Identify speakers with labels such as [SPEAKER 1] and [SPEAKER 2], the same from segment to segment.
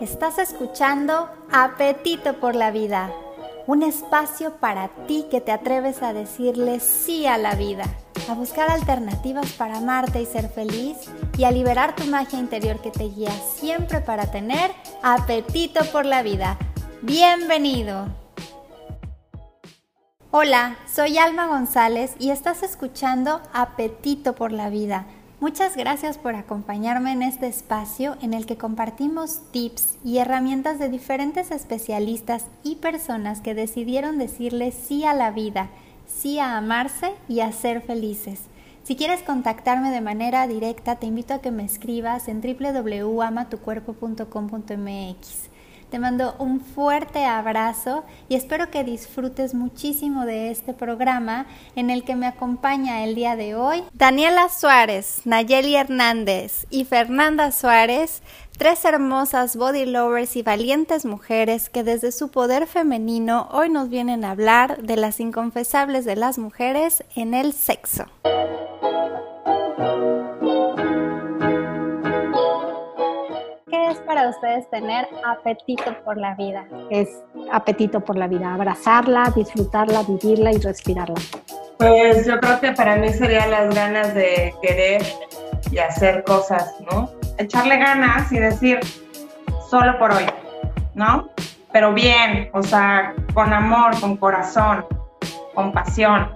[SPEAKER 1] Estás escuchando Apetito por la Vida, un espacio para ti que te atreves a decirle sí a la vida, a buscar alternativas para amarte y ser feliz y a liberar tu magia interior que te guía siempre para tener apetito por la vida. Bienvenido. Hola, soy Alma González y estás escuchando Apetito por la Vida Muchas gracias por acompañarme en este espacio en el que compartimos tips y herramientas de diferentes especialistas y personas que decidieron decirle sí a la vida, sí a amarse y a ser felices. Si quieres contactarme de manera directa, te invito a que me escribas en www.amatucuerpo.com.mx. Te mando un fuerte abrazo y espero que disfrutes muchísimo de este programa en el que me acompaña el día de hoy Daniela Suárez, Nayeli Hernández y Fernanda Suárez, tres hermosas body lovers y valientes mujeres que desde su poder femenino hoy nos vienen a hablar de las inconfesables de las mujeres en el sexo. Para ustedes tener apetito por la vida?
[SPEAKER 2] Es apetito por la vida, abrazarla, disfrutarla, vivirla y respirarla.
[SPEAKER 3] Pues yo creo que para mí sería las ganas de querer y hacer cosas, ¿no? Echarle ganas y decir, solo por hoy, ¿no? Pero bien, o sea, con amor, con corazón, con pasión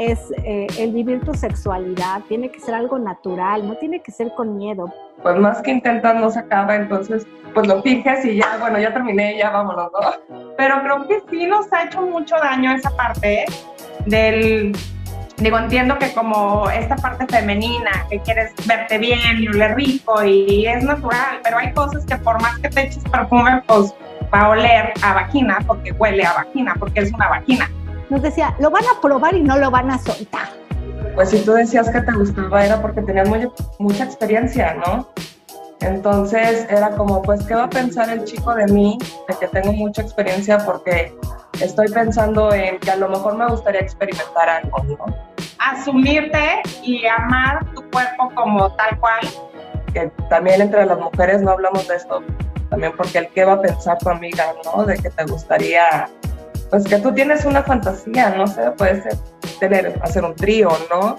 [SPEAKER 2] es eh, el vivir tu sexualidad, tiene que ser algo natural, no tiene que ser con miedo.
[SPEAKER 3] Pues más que intentar no se acaba, entonces pues lo fijes y ya, bueno, ya terminé, ya vámonos, ¿no? Pero creo que sí nos ha hecho mucho daño esa parte del, digo, entiendo que como esta parte femenina, que quieres verte bien y oler rico y es natural, pero hay cosas que por más que te eches perfume, pues va a oler a vagina porque huele a vagina, porque es una vagina
[SPEAKER 2] nos decía, lo van a probar y no lo van a soltar.
[SPEAKER 3] Pues si tú decías que te gustaba era porque tenías mucha experiencia, ¿no? Entonces era como, pues, ¿qué va a pensar el chico de mí, de que tengo mucha experiencia? Porque estoy pensando en que a lo mejor me gustaría experimentar algo, ¿no? Asumirte y amar tu cuerpo como tal cual. Que también entre las mujeres no hablamos de esto, también porque el qué va a pensar tu amiga, ¿no? De que te gustaría pues que tú tienes una fantasía, no sé, puede ser tener, hacer un trío, ¿no?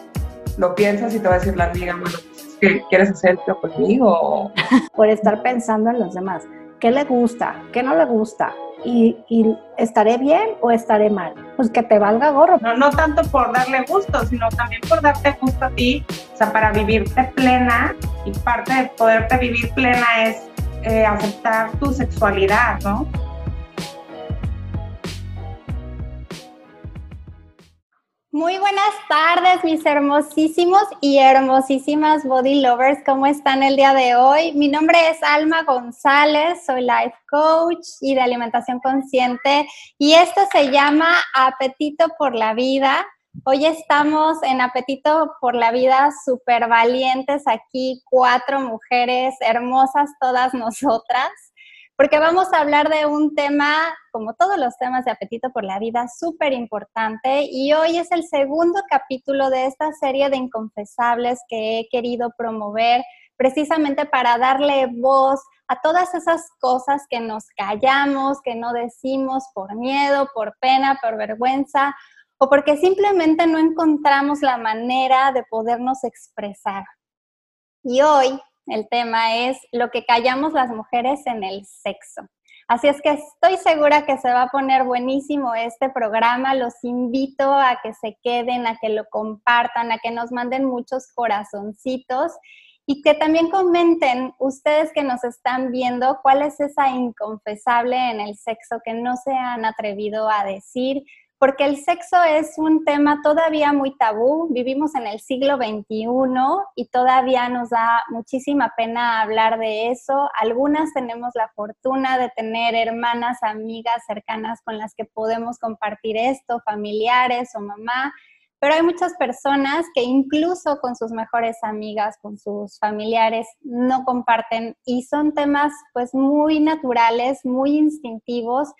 [SPEAKER 3] Lo piensas y te va a decir la amiga, bueno, pues que quieres hacer trío conmigo.
[SPEAKER 2] Por estar pensando en los demás. ¿Qué le gusta? ¿Qué no le gusta? Y, y, estaré bien o estaré mal. Pues que te valga gorro.
[SPEAKER 3] No, no tanto por darle gusto, sino también por darte gusto a ti, o sea, para vivirte plena y parte de poderte vivir plena es eh, aceptar tu sexualidad, ¿no?
[SPEAKER 1] Muy buenas tardes, mis hermosísimos y hermosísimas body lovers. ¿Cómo están el día de hoy? Mi nombre es Alma González, soy life coach y de alimentación consciente y esto se llama Apetito por la Vida. Hoy estamos en Apetito por la Vida súper valientes aquí, cuatro mujeres hermosas todas nosotras porque vamos a hablar de un tema, como todos los temas de apetito por la vida, súper importante. Y hoy es el segundo capítulo de esta serie de inconfesables que he querido promover precisamente para darle voz a todas esas cosas que nos callamos, que no decimos por miedo, por pena, por vergüenza o porque simplemente no encontramos la manera de podernos expresar. Y hoy el tema es lo que callamos las mujeres en el sexo. Así es que estoy segura que se va a poner buenísimo este programa. Los invito a que se queden, a que lo compartan, a que nos manden muchos corazoncitos y que también comenten ustedes que nos están viendo cuál es esa inconfesable en el sexo que no se han atrevido a decir, porque el sexo es un tema todavía muy tabú. Vivimos en el siglo XXI y todavía nos da muchísima pena hablar de eso. Algunas tenemos la fortuna de tener hermanas, amigas cercanas con las que podemos compartir esto, familiares o mamá, pero hay muchas personas que incluso con sus mejores amigas, con sus familiares, no comparten y son temas pues muy naturales, muy instintivos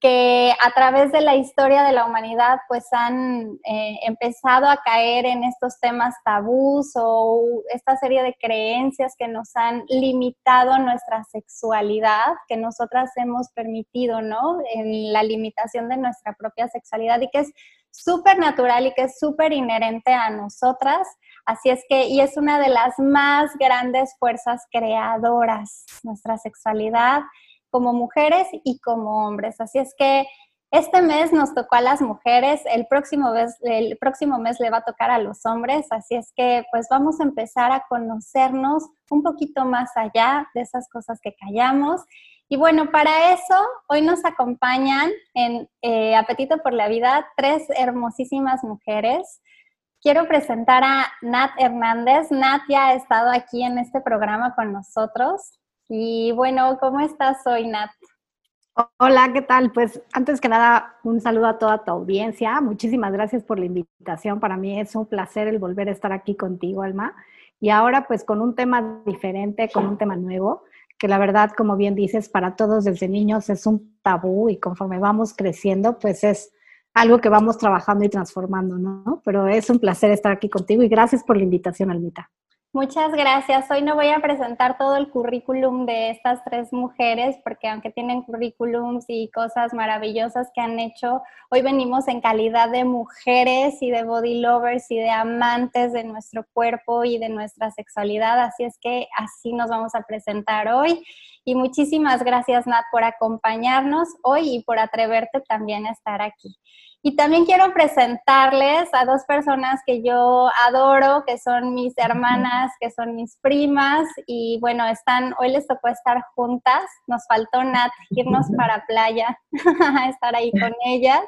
[SPEAKER 1] que a través de la historia de la humanidad pues han eh, empezado a caer en estos temas tabús o esta serie de creencias que nos han limitado nuestra sexualidad, que nosotras hemos permitido, ¿no? En la limitación de nuestra propia sexualidad y que es súper natural y que es súper inherente a nosotras. Así es que, y es una de las más grandes fuerzas creadoras, nuestra sexualidad como mujeres y como hombres. Así es que este mes nos tocó a las mujeres, el próximo, mes, el próximo mes le va a tocar a los hombres, así es que pues vamos a empezar a conocernos un poquito más allá de esas cosas que callamos. Y bueno, para eso hoy nos acompañan en eh, Apetito por la Vida tres hermosísimas mujeres. Quiero presentar a Nat Hernández. Nat ya ha estado aquí en este programa con nosotros. Y bueno, ¿cómo estás hoy, Nat?
[SPEAKER 2] Hola, ¿qué tal? Pues antes que nada, un saludo a toda tu audiencia. Muchísimas gracias por la invitación. Para mí es un placer el volver a estar aquí contigo, Alma. Y ahora pues con un tema diferente, con un tema nuevo, que la verdad, como bien dices, para todos desde niños es un tabú y conforme vamos creciendo, pues es algo que vamos trabajando y transformando, ¿no? Pero es un placer estar aquí contigo y gracias por la invitación, Almita.
[SPEAKER 1] Muchas gracias. Hoy no voy a presentar todo el currículum de estas tres mujeres, porque aunque tienen currículums y cosas maravillosas que han hecho, hoy venimos en calidad de mujeres y de body lovers y de amantes de nuestro cuerpo y de nuestra sexualidad. Así es que así nos vamos a presentar hoy. Y muchísimas gracias, Nat, por acompañarnos hoy y por atreverte también a estar aquí. Y también quiero presentarles a dos personas que yo adoro, que son mis hermanas, que son mis primas, y bueno, están, hoy les tocó estar juntas, nos faltó Nat irnos para playa, estar ahí con ellas.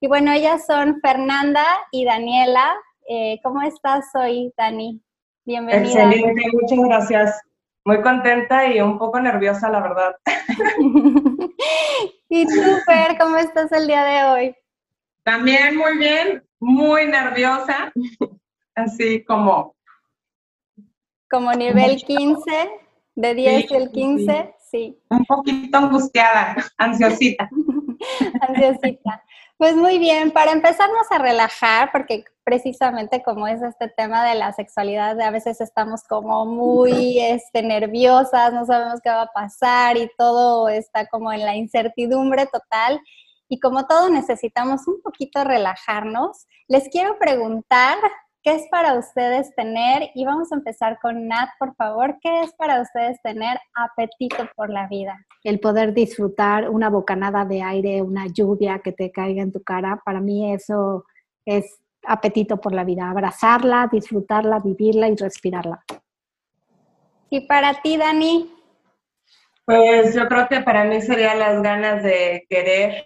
[SPEAKER 1] Y bueno, ellas son Fernanda y Daniela. Eh, ¿Cómo estás hoy, Dani? Bienvenida.
[SPEAKER 3] Excelente, muchas gracias. Muy contenta y un poco nerviosa, la verdad.
[SPEAKER 1] ¿Y tú, Fer, cómo estás el día de hoy?
[SPEAKER 3] También muy bien, muy nerviosa, así como...
[SPEAKER 1] Como nivel 15, de 10 el 15, sí.
[SPEAKER 3] Un poquito angustiada, ansiosita.
[SPEAKER 1] ansiosita. Pues muy bien, para empezarnos a relajar, porque precisamente como es este tema de la sexualidad, a veces estamos como muy este, nerviosas, no sabemos qué va a pasar y todo está como en la incertidumbre total. Y como todo necesitamos un poquito relajarnos, les quiero preguntar qué es para ustedes tener, y vamos a empezar con Nat, por favor, ¿qué es para ustedes tener apetito por la vida?
[SPEAKER 2] El poder disfrutar una bocanada de aire, una lluvia que te caiga en tu cara, para mí eso es apetito por la vida, abrazarla, disfrutarla, vivirla y respirarla.
[SPEAKER 1] ¿Y para ti, Dani?
[SPEAKER 3] Pues yo creo que para mí serían las ganas de querer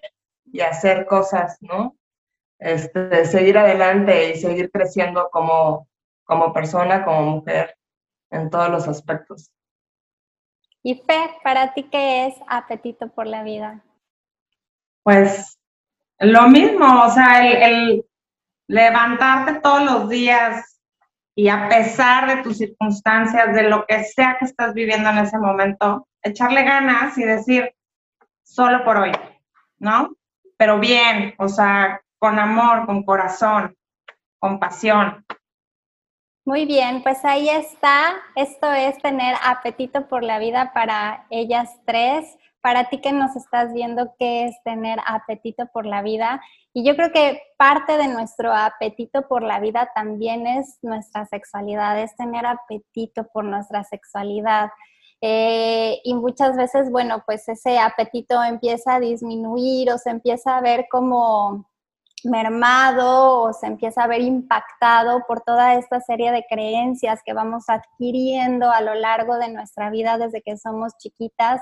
[SPEAKER 3] y hacer cosas, ¿no? Este, seguir adelante y seguir creciendo como, como persona, como mujer, en todos los aspectos.
[SPEAKER 1] Y Fe, ¿para ti qué es apetito por la vida?
[SPEAKER 4] Pues lo mismo, o sea, el, levantarte todos los días y a pesar de tus circunstancias, de lo que sea que estás viviendo en ese momento, echarle ganas y decir, solo por hoy, ¿no? Pero bien, o sea, con amor, con corazón, con pasión.
[SPEAKER 1] Muy bien, pues ahí está. Esto es tener apetito por la vida para ellas tres. Para ti que nos estás viendo, ¿qué es tener apetito por la vida? Y yo creo que parte de nuestro apetito por la vida también es nuestra sexualidad, es tener apetito por nuestra sexualidad. Eh, y muchas veces, bueno, pues ese apetito empieza a disminuir o se empieza a ver como mermado o se empieza a ver impactado por toda esta serie de creencias que vamos adquiriendo a lo largo de nuestra vida desde que somos chiquitas,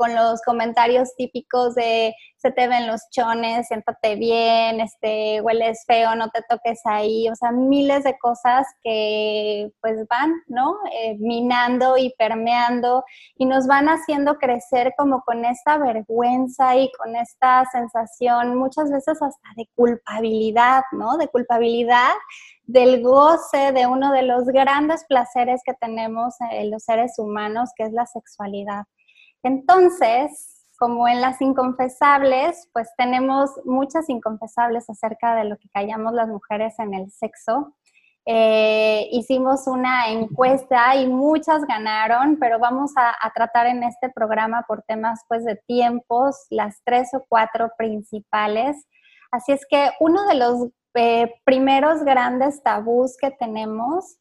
[SPEAKER 1] con los comentarios típicos de se te ven los chones, siéntate bien, este, hueles feo, no te toques ahí, o sea, miles de cosas que pues van, ¿no? Eh, minando y permeando y nos van haciendo crecer como con esta vergüenza y con esta sensación muchas veces hasta de culpabilidad, ¿no? De culpabilidad del goce de uno de los grandes placeres que tenemos en los seres humanos, que es la sexualidad. Entonces, como en las inconfesables, pues tenemos muchas inconfesables acerca de lo que callamos las mujeres en el sexo. Eh, hicimos una encuesta y muchas ganaron, pero vamos a, tratar en este programa por temas pues de tiempos, las tres o cuatro principales. Así es que uno de los eh, primeros grandes tabús que tenemos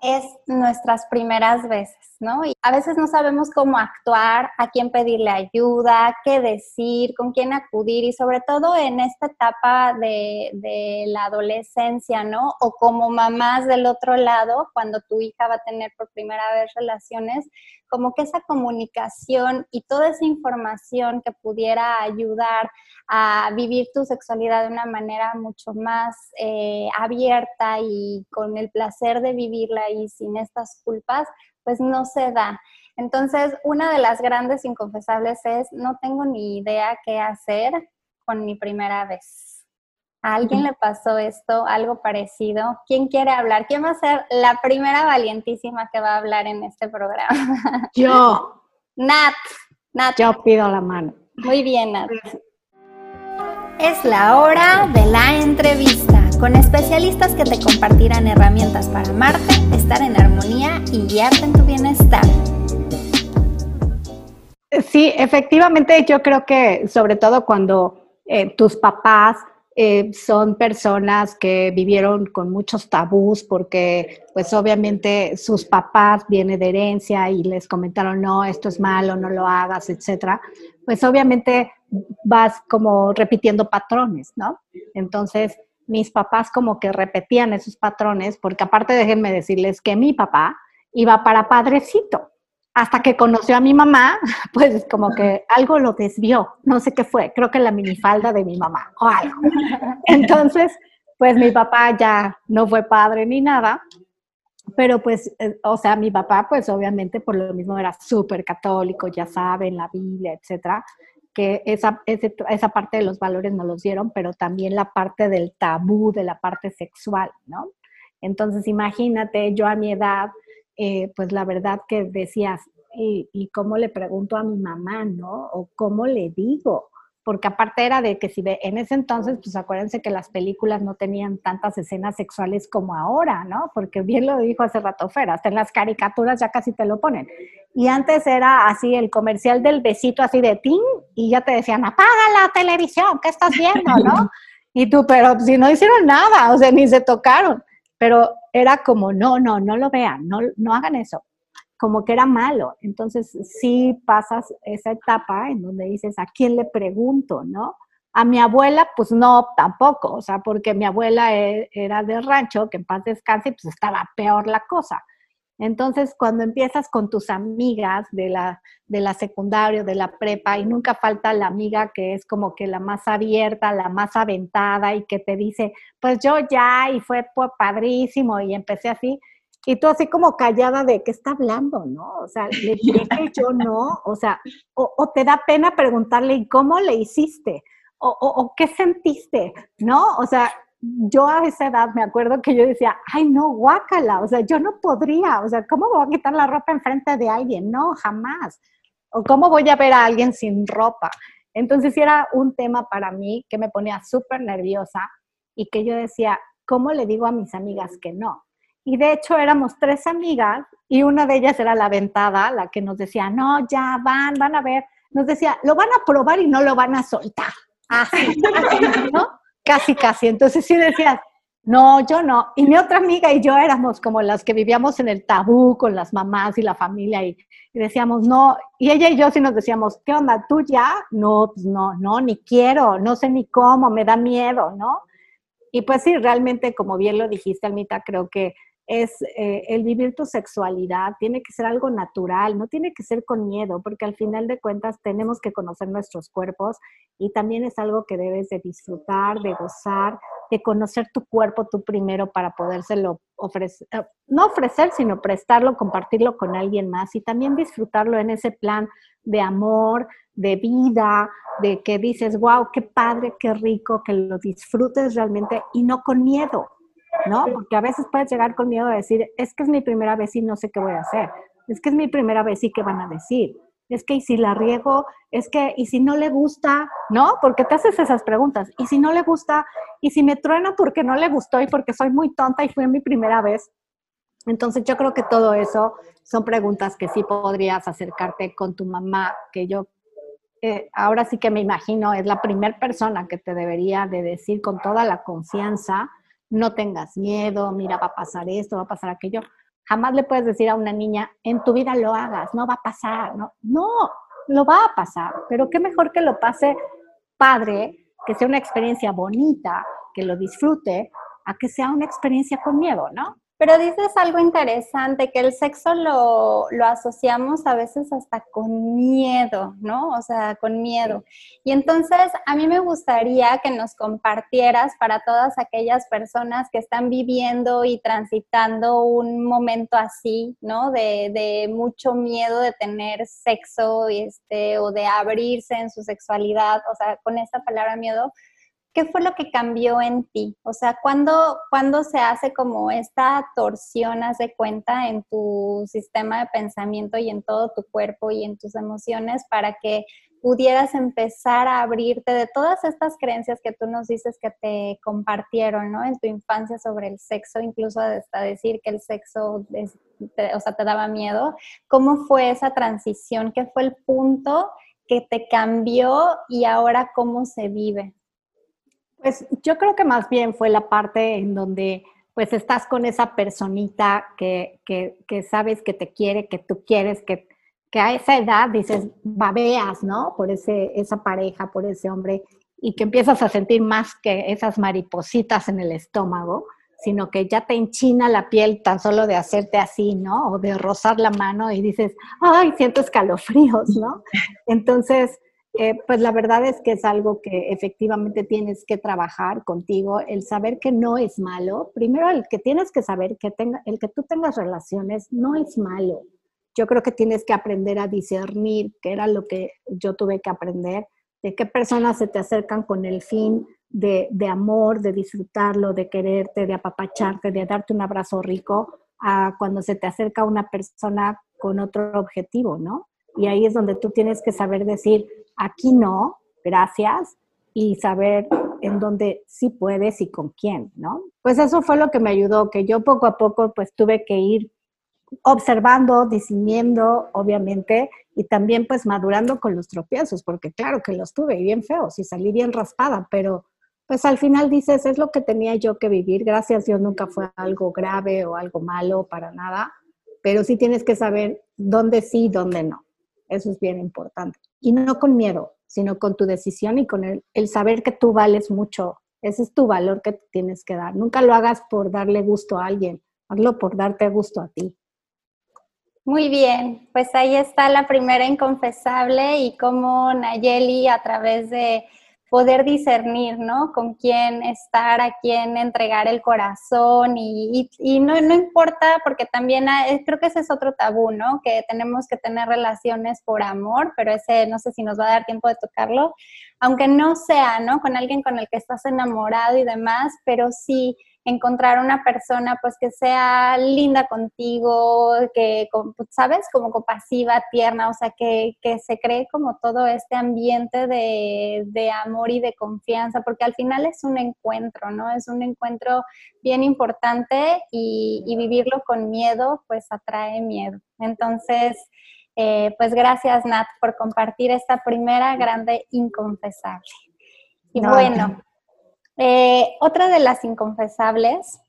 [SPEAKER 1] es nuestras primeras veces, ¿no? Y a veces no sabemos cómo actuar, a quién pedirle ayuda, qué decir, con quién acudir y sobre todo en esta etapa de, de, la adolescencia, ¿no? O como mamás del otro lado, cuando tu hija va a tener por primera vez relaciones, como que esa comunicación y toda esa información que pudiera ayudar a vivir tu sexualidad de una manera mucho más eh, abierta y con el placer de vivirla y sin estas culpas, pues no se da. Entonces, una de las grandes inconfesables es, no tengo ni idea qué hacer con mi primera vez. ¿A alguien le pasó esto, algo parecido? ¿Quién quiere hablar? ¿Quién va a ser la primera valientísima que va a hablar en este programa?
[SPEAKER 2] Yo.
[SPEAKER 1] Nat. Nat.
[SPEAKER 2] Yo pido la mano.
[SPEAKER 1] Muy bien, Nat. Es la hora de la entrevista con especialistas que te compartirán herramientas para amarte, estar en armonía y guiarte en tu bienestar.
[SPEAKER 2] Sí, efectivamente yo creo que sobre todo cuando eh, tus papás eh, son personas que vivieron con muchos tabús porque pues obviamente sus papás vienen de herencia y les comentaron, no, esto es malo, no lo hagas, etcétera, pues obviamente vas como repitiendo patrones, ¿no? Entonces, mis papás como que repetían esos patrones porque aparte déjenme decirles que mi papá iba para padrecito hasta que conoció a mi mamá, pues como que algo lo desvió, no sé qué fue, creo que la minifalda de mi mamá o algo. Entonces, pues mi papá ya no fue padre ni nada, pero pues, eh, o sea, mi papá pues obviamente por lo mismo era súper católico, ya saben, la Biblia, etcétera, que esa, esa parte de los valores no los dieron, pero también la parte del tabú, de la parte sexual, ¿no? Entonces, imagínate, yo a mi edad, eh, pues la verdad que decías, ¿y, cómo le pregunto a mi mamá, no? O cómo le digo, porque aparte era de que si ve, en ese entonces, pues acuérdense que las películas no tenían tantas escenas sexuales como ahora, ¿no? Porque bien lo dijo hace rato Fer, hasta en las caricaturas ya casi te lo ponen. Y antes era así el comercial del besito así de tin y ya te decían, apaga la televisión, ¿qué estás viendo, no? Y tú, pero si no hicieron nada, o sea, ni se tocaron pero era como, no, no, no lo vean, no, no hagan eso, como que era malo. Entonces sí pasas esa etapa en donde dices, ¿a quién le pregunto, no? A mi abuela, pues no, tampoco, o sea, porque mi abuela e, era de rancho, que en paz descanse, pues estaba peor la cosa. Entonces, cuando empiezas con tus amigas de la, de la secundaria, de la prepa, y nunca falta la amiga que es como que la más abierta, la más aventada y que te dice, pues yo ya, y fue padrísimo, y empecé así, y tú así como callada de qué está hablando, ¿no? O sea, le dije yo no, o sea, o, te da pena preguntarle, ¿y cómo le hiciste? O, o, qué sentiste, ¿no? O sea, yo a esa edad me acuerdo que yo decía, ay, no, guácala, o sea, yo no podría, o sea, ¿cómo voy a quitar la ropa enfrente de alguien? No, jamás. O cómo voy a ver a alguien sin ropa. Entonces era un tema para mí que me ponía súper nerviosa y que yo decía, ¿cómo le digo a mis amigas que no? Y de hecho éramos tres amigas y una de ellas era la ventada, la que nos decía, no, ya van, van a ver. Nos decía, lo van a probar y no lo van a soltar. Así, ¿no? Casi, casi. Entonces sí decías, no, yo no. Y mi otra amiga y yo éramos como las que vivíamos en el tabú con las mamás y la familia y, decíamos, no. Y ella y yo sí nos decíamos, ¿qué onda? ¿Tú ya? No, pues no, no, ni quiero, no sé ni cómo, me da miedo, ¿no? Y pues sí, realmente, como bien lo dijiste, Almita, creo que es eh, el vivir tu sexualidad, tiene que ser algo natural, no tiene que ser con miedo, porque al final de cuentas tenemos que conocer nuestros cuerpos y también es algo que debes de disfrutar, de gozar, de conocer tu cuerpo tú primero para podérselo ofrecer, eh, no ofrecer, sino prestarlo, compartirlo con alguien más y también disfrutarlo en ese plan de amor, de vida, de que dices, wow, qué padre, qué rico, que lo disfrutes realmente y no con miedo ¿no? Porque a veces puedes llegar con miedo a decir, es que es mi primera vez y no sé qué voy a hacer, es que es mi primera vez y qué van a decir. es que y si la riego, es que y si no le gusta, ¿no? Porque te haces esas preguntas. Y si no le gusta, y si me truena porque no le gustó y porque soy muy tonta y fue mi primera vez. Entonces yo creo que todo eso son preguntas que sí podrías acercarte con tu mamá, que yo eh, ahora sí que me imagino es la primera persona que te debería de decir con toda la confianza, no tengas miedo, mira, va a pasar esto, va a pasar aquello. Jamás le puedes decir a una niña, en tu vida lo hagas, no va a pasar, no, no, lo va a pasar, pero qué mejor que lo pase padre, que sea una experiencia bonita, que lo disfrute, a que sea una experiencia con miedo, ¿no?
[SPEAKER 1] Pero dices algo interesante, que el sexo lo, lo, asociamos a veces hasta con miedo, ¿no? O sea, con miedo. Y entonces a mí me gustaría que nos compartieras para todas aquellas personas que están viviendo y transitando un momento así, ¿no? De, de mucho miedo de tener sexo este, o de abrirse en su sexualidad, o sea, con esta palabra miedo ¿qué fue lo que cambió en ti? O sea, ¿cuándo, ¿cuándo, se hace como esta torsión, hace cuenta en tu sistema de pensamiento y en todo tu cuerpo y en tus emociones para que pudieras empezar a abrirte de todas estas creencias que tú nos dices que te compartieron, ¿no? En tu infancia sobre el sexo, incluso hasta decir que el sexo, o sea, te daba miedo. ¿Cómo fue esa transición? ¿Qué fue el punto que te cambió y ahora cómo se vive?
[SPEAKER 2] Pues yo creo que más bien fue la parte en donde pues estás con esa personita que, que, sabes que te quiere, que tú quieres, que, que, a esa edad dices, babeas, ¿no? Por ese, esa pareja, por ese hombre, y que empiezas a sentir más que esas maripositas en el estómago, sino que ya te enchina la piel tan solo de hacerte así, ¿no? O de rozar la mano y dices, ay, siento escalofríos, ¿no? Entonces, eh, pues la verdad es que es algo que efectivamente tienes que trabajar contigo, el saber que no es malo. Primero, el que tienes que saber que tenga, el que tú tengas relaciones no es malo. Yo creo que tienes que aprender a discernir, que era lo que yo tuve que aprender, de qué personas se te acercan con el fin de, de amor, de disfrutarlo, de quererte, de apapacharte, de darte un abrazo rico, a cuando se te acerca una persona con otro objetivo, ¿no? Y ahí es donde tú tienes que saber decir, aquí no, gracias, y saber en dónde sí puedes y con quién, ¿no? Pues eso fue lo que me ayudó, que yo poco a poco pues tuve que ir observando, discerniendo, obviamente, y también pues madurando con los tropiezos, porque claro que los tuve bien feos y salí bien raspada, pero pues al final dices, es lo que tenía yo que vivir, gracias a Dios nunca fue algo grave o algo malo para nada, pero sí tienes que saber dónde sí y dónde no. Eso es bien importante. Y no con miedo, sino con tu decisión y con el, saber que tú vales mucho. Ese es tu valor que tienes que dar. Nunca lo hagas por darle gusto a alguien, hazlo por darte gusto a ti.
[SPEAKER 1] Muy bien, pues ahí está la primera inconfesable y cómo Nayeli a través de poder discernir, ¿no? Con quién estar, a quién entregar el corazón y, no, no, importa porque también creo que ese es otro tabú, ¿no? Que tenemos que tener relaciones por amor, pero ese no sé si nos va a dar tiempo de tocarlo, aunque no sea, ¿no? Con alguien con el que estás enamorado y demás, pero sí encontrar una persona pues que sea linda contigo, que, pues, ¿sabes? Como compasiva, tierna, o sea, que, se cree como todo este ambiente de, amor y de confianza, porque al final es un encuentro, ¿no? Es un encuentro bien importante y, vivirlo con miedo pues atrae miedo. Entonces, eh, pues gracias Nat por compartir esta primera grande inconfesable. Y bueno, eh, otra de las inconfesables,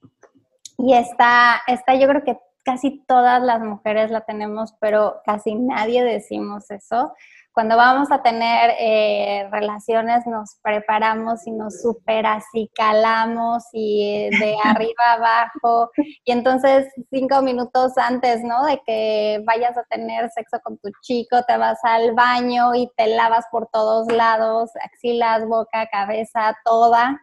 [SPEAKER 1] y esta, esta yo creo que casi todas las mujeres la tenemos, pero casi nadie decimos eso. Cuando vamos a tener eh, relaciones nos preparamos y nos super calamos y de arriba abajo y entonces cinco minutos antes, ¿no? De que vayas a tener sexo con tu chico, te vas al baño y te lavas por todos lados, axilas, boca, cabeza, toda,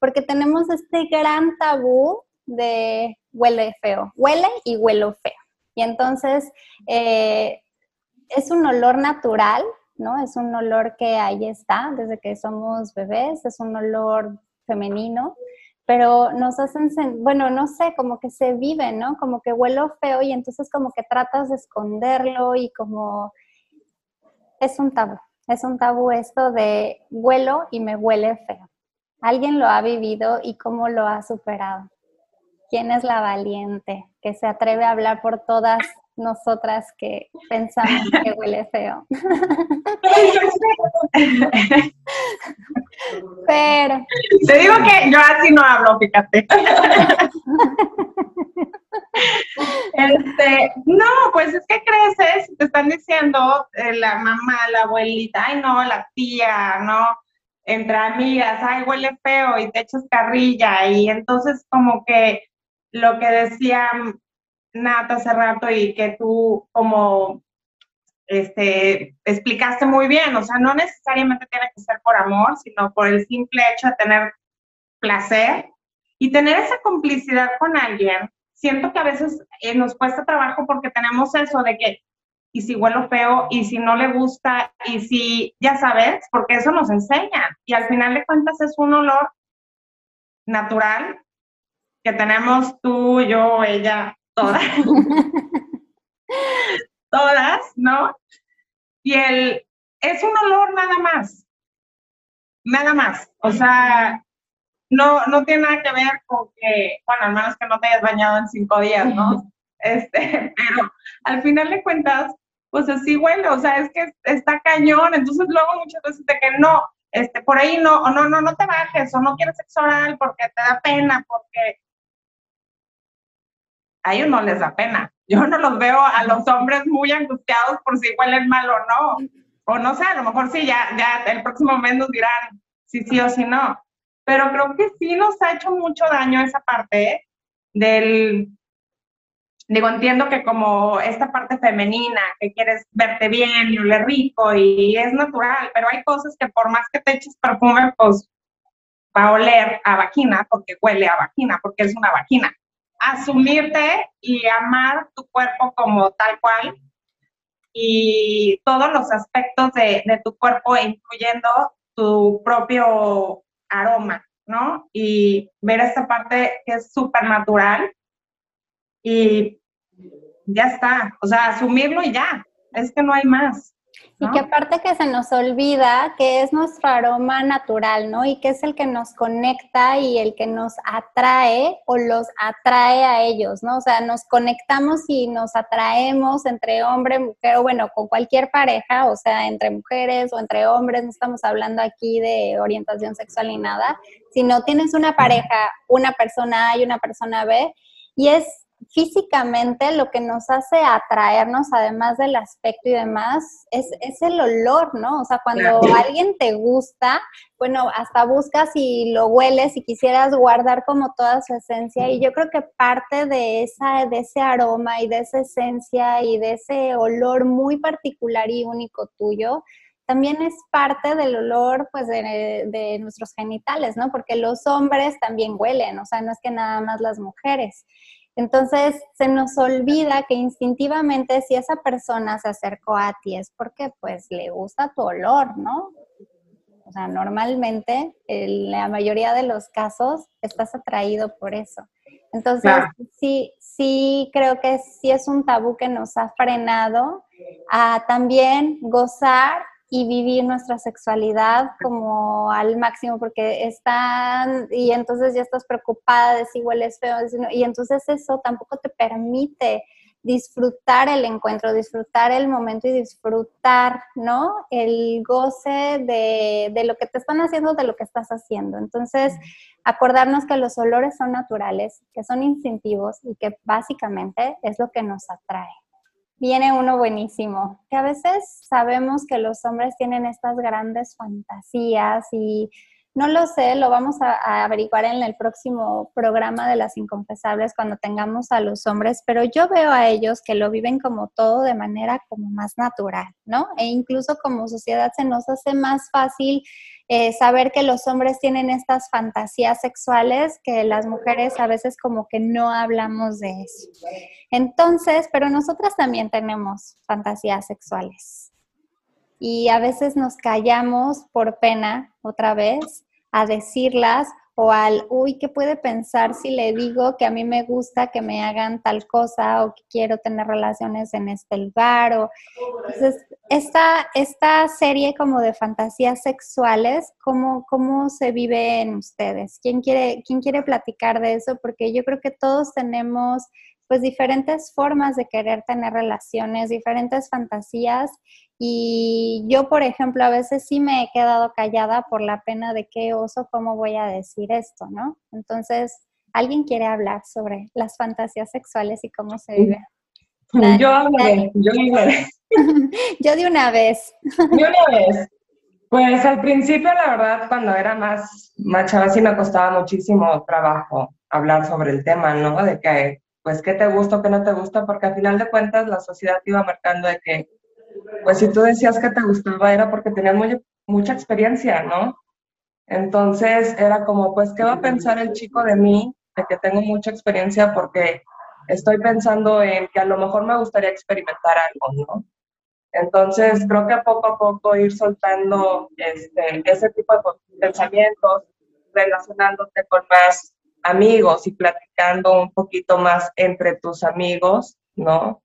[SPEAKER 1] Porque tenemos este gran tabú de huele feo, huele y huelo feo. Y entonces eh, es un olor natural, ¿no? Es un olor que ahí está desde que somos bebés, es un olor femenino, pero nos hacen, bueno, no sé, como que se vive, ¿no? Como que huelo feo y entonces como que tratas de esconderlo y como es un tabú. Es un tabú esto de huelo y me huele feo. ¿Alguien lo ha vivido y cómo lo ha superado? ¿Quién es la valiente que se atreve a hablar por todas nosotras que pensamos que huele feo? Pero.
[SPEAKER 4] Te digo que yo así no hablo, fíjate. Este, no, pues es que creces, te están diciendo eh, la mamá, la abuelita, ay no, la tía, no, entre amigas, ay huele feo y te echas carrilla y entonces como que lo que decía Nata hace rato y que tú como este, explicaste muy bien, o sea, no necesariamente tiene que ser por amor, sino por el simple hecho de tener placer y tener esa complicidad con alguien. Siento que a veces eh, nos cuesta trabajo porque tenemos eso de que, y si huelo feo, y si no le gusta, y si, ya sabes, porque eso nos enseña. Y al final de cuentas es un olor natural que tenemos tú, yo, ella, todas. todas, ¿no? Y el, es un olor nada más, nada más. O sea, no, no tiene nada que ver con que, bueno, al menos que no te hayas bañado en cinco días, ¿no? Este, pero al final de cuentas, pues así huele, o sea, es que está cañón, entonces luego muchas veces de que no, este, por ahí no, o no, no, no te bajes, o no quieres sexo oral porque te da pena, porque a ellos no les da pena. Yo no los veo a los hombres muy angustiados por si huelen mal o no. O no sé, a lo mejor sí, ya, ya el próximo mes nos dirán si sí o si no. Pero creo que sí nos ha hecho mucho daño esa parte del, digo, entiendo que como esta parte femenina, que quieres verte bien y oler rico y es natural, pero hay cosas que por más que te eches perfume, pues va a oler a vagina porque huele a vagina, porque es una vagina asumirte y amar tu cuerpo como tal cual y todos los aspectos de, tu cuerpo, incluyendo tu propio aroma, ¿no? Y ver esta parte que es súper natural y ya está, o sea, asumirlo y ya, es que no hay más.
[SPEAKER 1] Y que aparte que se nos olvida que es nuestro aroma natural, ¿no? Y que es el que nos conecta y el que nos atrae o los atrae a ellos, ¿no? O sea, nos conectamos y nos atraemos entre hombre, mujer, o bueno, con cualquier pareja, o sea, entre mujeres o entre hombres, no estamos hablando aquí de orientación sexual ni nada, sino tienes una pareja, una persona A y una persona B, y es físicamente lo que nos hace atraernos, además del aspecto y demás, es, el olor, ¿no? O sea, cuando alguien te gusta, bueno, hasta buscas y lo hueles y quisieras guardar como toda su esencia. Y yo creo que parte de, esa, de ese aroma y de esa esencia y de ese olor muy particular y único tuyo, también es parte del olor pues de, de, nuestros genitales, ¿no? Porque los hombres también huelen, o sea, no es que nada más las mujeres. Entonces, se nos olvida que instintivamente si esa persona se acercó a ti es porque pues le gusta tu olor, ¿no? O sea, normalmente, en la mayoría de los casos, estás atraído por eso. Entonces, sí, sí creo que sí es un tabú que nos ha frenado a también gozar y vivir nuestra sexualidad como al máximo porque están y entonces ya estás preocupada de si hueles feo y entonces eso tampoco te permite disfrutar el encuentro, disfrutar el momento y disfrutar, ¿no? El goce de, de, lo que te están haciendo, de lo que estás haciendo. Entonces, acordarnos que los olores son naturales, que son instintivos y que básicamente es lo que nos atrae viene uno buenísimo, que a veces sabemos que los hombres tienen estas grandes fantasías y no lo sé, lo vamos a, averiguar en el próximo programa de las inconfesables cuando tengamos a los hombres, pero yo veo a ellos que lo viven como todo de manera como más natural, ¿no? E incluso como sociedad se nos hace más fácil eh, saber que los hombres tienen estas fantasías sexuales que las mujeres a veces como que no hablamos de eso. Entonces, pero nosotras también tenemos fantasías sexuales y a veces nos callamos por pena otra vez a decirlas o al, uy, ¿qué puede pensar si le digo que a mí me gusta que me hagan tal cosa o que quiero tener relaciones en este lugar? O, entonces, esta, esta serie como de fantasías sexuales, ¿cómo, ¿cómo se vive en ustedes? ¿Quién quiere, ¿Quién quiere platicar de eso? Porque yo creo que todos tenemos pues diferentes formas de querer tener relaciones, diferentes fantasías y yo, por ejemplo, a veces sí me he quedado callada por la pena de qué oso, cómo voy a decir esto, ¿no? Entonces, ¿alguien quiere hablar sobre las fantasías sexuales y cómo se vive?
[SPEAKER 3] yo hablaré, yo hablaré.
[SPEAKER 1] yo de una vez.
[SPEAKER 3] De una vez. Pues al principio, la verdad, cuando era más, más chava, sí me costaba muchísimo trabajo hablar sobre el tema, ¿no? De que, pues, qué te gusta o qué no te gusta, porque al final de cuentas la sociedad te iba marcando de que pues si tú decías que te gustaba era porque tenías mucha experiencia, ¿no? Entonces era como, pues, ¿qué va a pensar el chico de mí, de que tengo mucha experiencia porque estoy pensando en que a lo mejor me gustaría experimentar algo, ¿no? Entonces creo que poco a poco ir soltando este, ese tipo de pensamientos, relacionándote con más amigos y platicando un poquito más entre tus amigos, ¿no?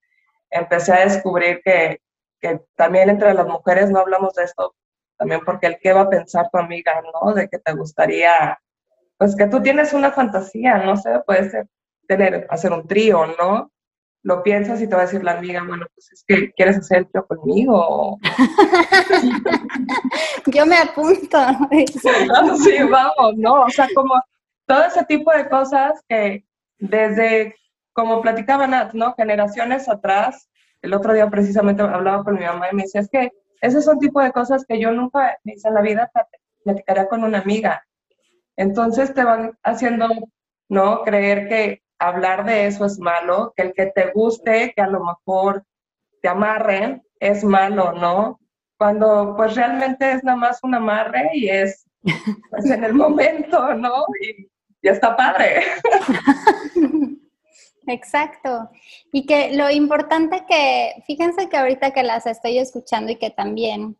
[SPEAKER 3] Empecé a descubrir que que también entre las mujeres no hablamos de esto, también porque el qué va a pensar tu amiga, ¿no? De que te gustaría, pues que tú tienes una fantasía, no sé, puede ser tener, hacer un trío, ¿no? Lo piensas y te va a decir la amiga, bueno, pues es que quieres hacer el trío conmigo.
[SPEAKER 1] Yo me apunto.
[SPEAKER 3] sí, vamos, ¿no? O sea, como todo ese tipo de cosas que desde, como platicaban, ¿no? Generaciones atrás, el otro día precisamente hablaba con mi mamá y me decía, es que esos son tipo de cosas que yo nunca, dice, en la vida platicaría con una amiga. Entonces te van haciendo, ¿no? Creer que hablar de eso es malo, que el que te guste, que a lo mejor te amarren, es malo, ¿no? Cuando pues realmente es nada más un amarre y es pues, en el momento, ¿no? Y ya está padre.
[SPEAKER 1] Exacto. Y que lo importante que, fíjense que ahorita que las estoy escuchando y que también